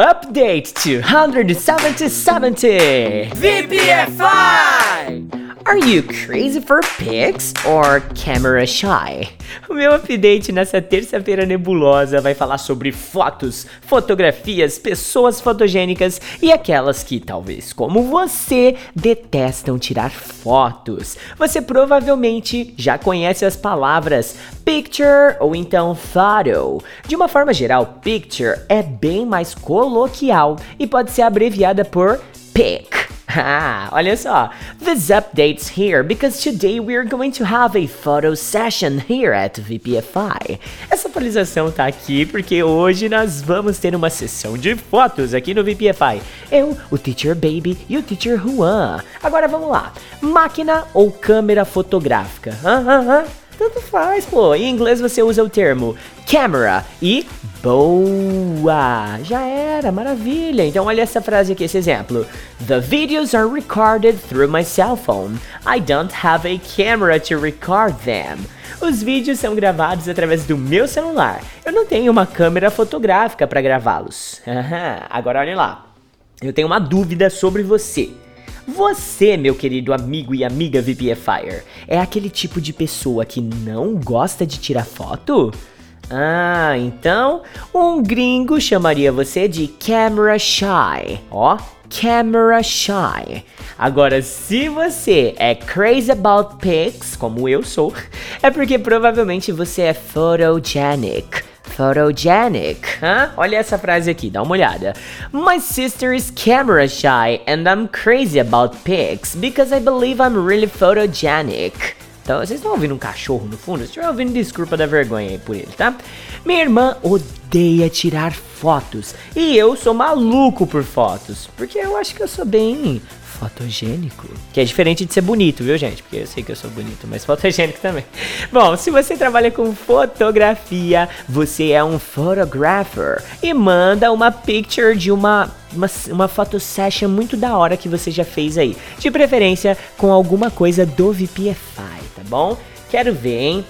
Update 270 VPFI! Are you crazy for pics or camera shy? O meu update nessa terça-feira nebulosa vai falar sobre fotos, fotografias, pessoas fotogênicas e aquelas que, talvez como você, detestam tirar fotos. Você provavelmente já conhece as palavras picture ou então photo. De uma forma geral, picture é bem mais coloquial e pode ser abreviada por pic. Ah, olha só. This update's here because today we're going to have a photo session here at VPFI. Essa atualização tá aqui porque hoje nós vamos ter uma sessão de fotos aqui no VPFI. Eu, o Teacher Baby e o Teacher Juan. Agora vamos lá. Máquina ou câmera fotográfica? Ah, ah. Tanto faz, pô. Em inglês você usa o termo camera e boa. Já era, maravilha. Então olha essa frase aqui, esse exemplo. The videos are recorded through my cell phone. I don't have a camera to record them. Os vídeos são gravados através do meu celular. Eu não tenho uma câmera fotográfica para gravá-los. Agora olha lá. Eu tenho uma dúvida sobre você. Você, meu querido amigo e amiga VPFire, é aquele tipo de pessoa que não gosta de tirar foto? Ah, então um gringo chamaria você de camera shy. Ó, camera shy. Agora, se você é crazy about pics, como eu sou, é porque provavelmente você é photogenic. Photogenic. Hã? Olha essa frase aqui, dá uma olhada. My sister is camera shy and I'm crazy about pics because I believe I'm really photogenic. Então, vocês estão ouvindo um cachorro no fundo? Se estiver ouvindo, desculpa da vergonha aí por ele, tá? Minha irmã odeia tirar fotos. E eu sou maluco por fotos. Porque eu acho que eu sou bem fotogênico. Que é diferente de ser bonito, viu, gente? Porque eu sei que eu sou bonito, mas fotogênico também. Bom, se você trabalha com fotografia, você é um photographer e manda uma picture de uma uma, uma foto session muito da hora que você já fez aí. De preferência com alguma coisa do VPFI, bom? Quero ver, hein?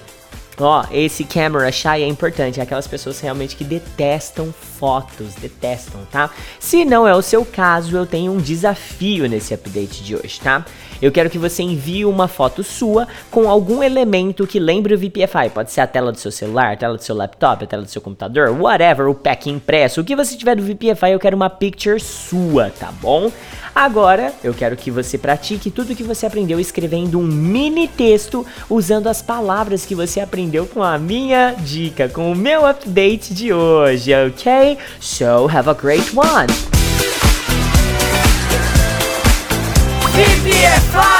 Ó, esse camera shy é importante, é aquelas pessoas realmente que detestam fotos, detestam, tá? Se não é o seu caso, eu tenho um desafio nesse update de hoje, tá? Eu quero que você envie uma foto sua com algum elemento que lembre o VPFI. Pode ser a tela do seu celular, a tela do seu laptop, a tela do seu computador, whatever, o pack impresso, o que você tiver do VPFI, eu quero uma picture sua, tá bom? Agora, eu quero que você pratique tudo que você aprendeu escrevendo um mini texto usando as palavras que você aprendeu aprendeu com a minha dica, com o meu update de hoje, ok? So have a great one! BBFI!